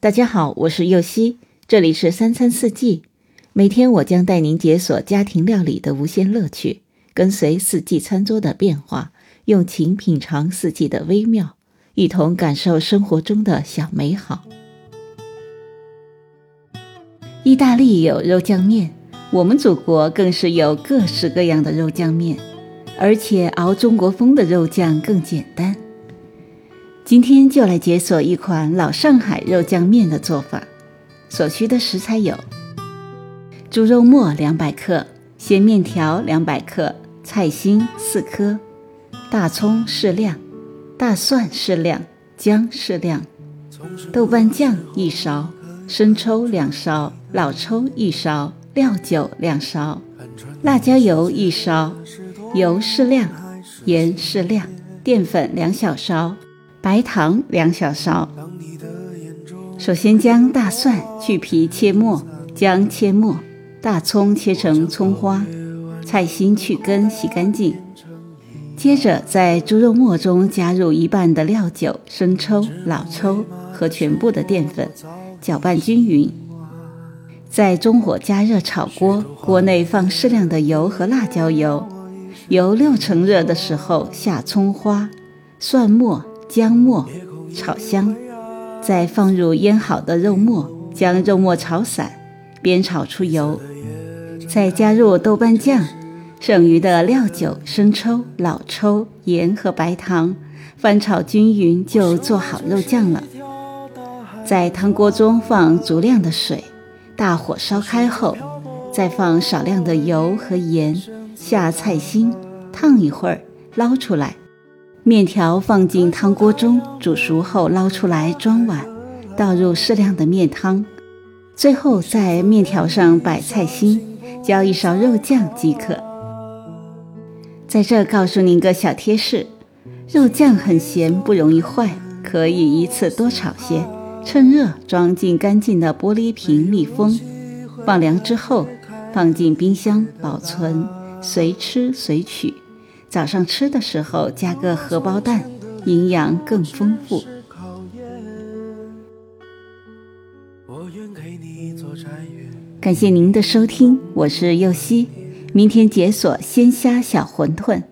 大家好，我是右希，这里是三餐四季。每天我将带您解锁家庭料理的无限乐趣，跟随四季餐桌的变化，用情品尝四季的微妙，一同感受生活中的小美好。意大利有肉酱面，我们祖国更是有各式各样的肉酱面，而且熬中国风的肉酱更简单。今天就来解锁一款老上海肉酱面的做法。所需的食材有：猪肉末两百克、鲜面条两百克、菜心四颗、大葱适量、大蒜适量、姜适量、豆瓣酱一勺、生抽两勺、老抽一勺、料酒两勺、辣椒油一勺、油适量、盐适量、淀粉两小勺。白糖两小勺。首先将大蒜去皮切末，姜切末，大葱切成葱花，菜心去根洗干净。接着在猪肉末中加入一半的料酒、生抽、老抽和全部的淀粉，搅拌均匀。在中火加热炒锅，锅内放适量的油和辣椒油，油六成热的时候下葱花、蒜末。姜末炒香，再放入腌好的肉末，将肉末炒散，煸炒出油，再加入豆瓣酱、剩余的料酒、生抽、老抽、盐和白糖，翻炒均匀就做好肉酱了。在汤锅中放足量的水，大火烧开后，再放少量的油和盐，下菜心，烫一会儿，捞出来。面条放进汤锅中煮熟后捞出来装碗，倒入适量的面汤，最后在面条上摆菜心，浇一勺肉酱即可。在这告诉您个小贴士：肉酱很咸，不容易坏，可以一次多炒些，趁热装进干净的玻璃瓶密封，放凉之后放进冰箱保存，随吃随取。早上吃的时候加个荷包蛋，营养更丰富。感谢您的收听，我是右希，明天解锁鲜虾小馄饨。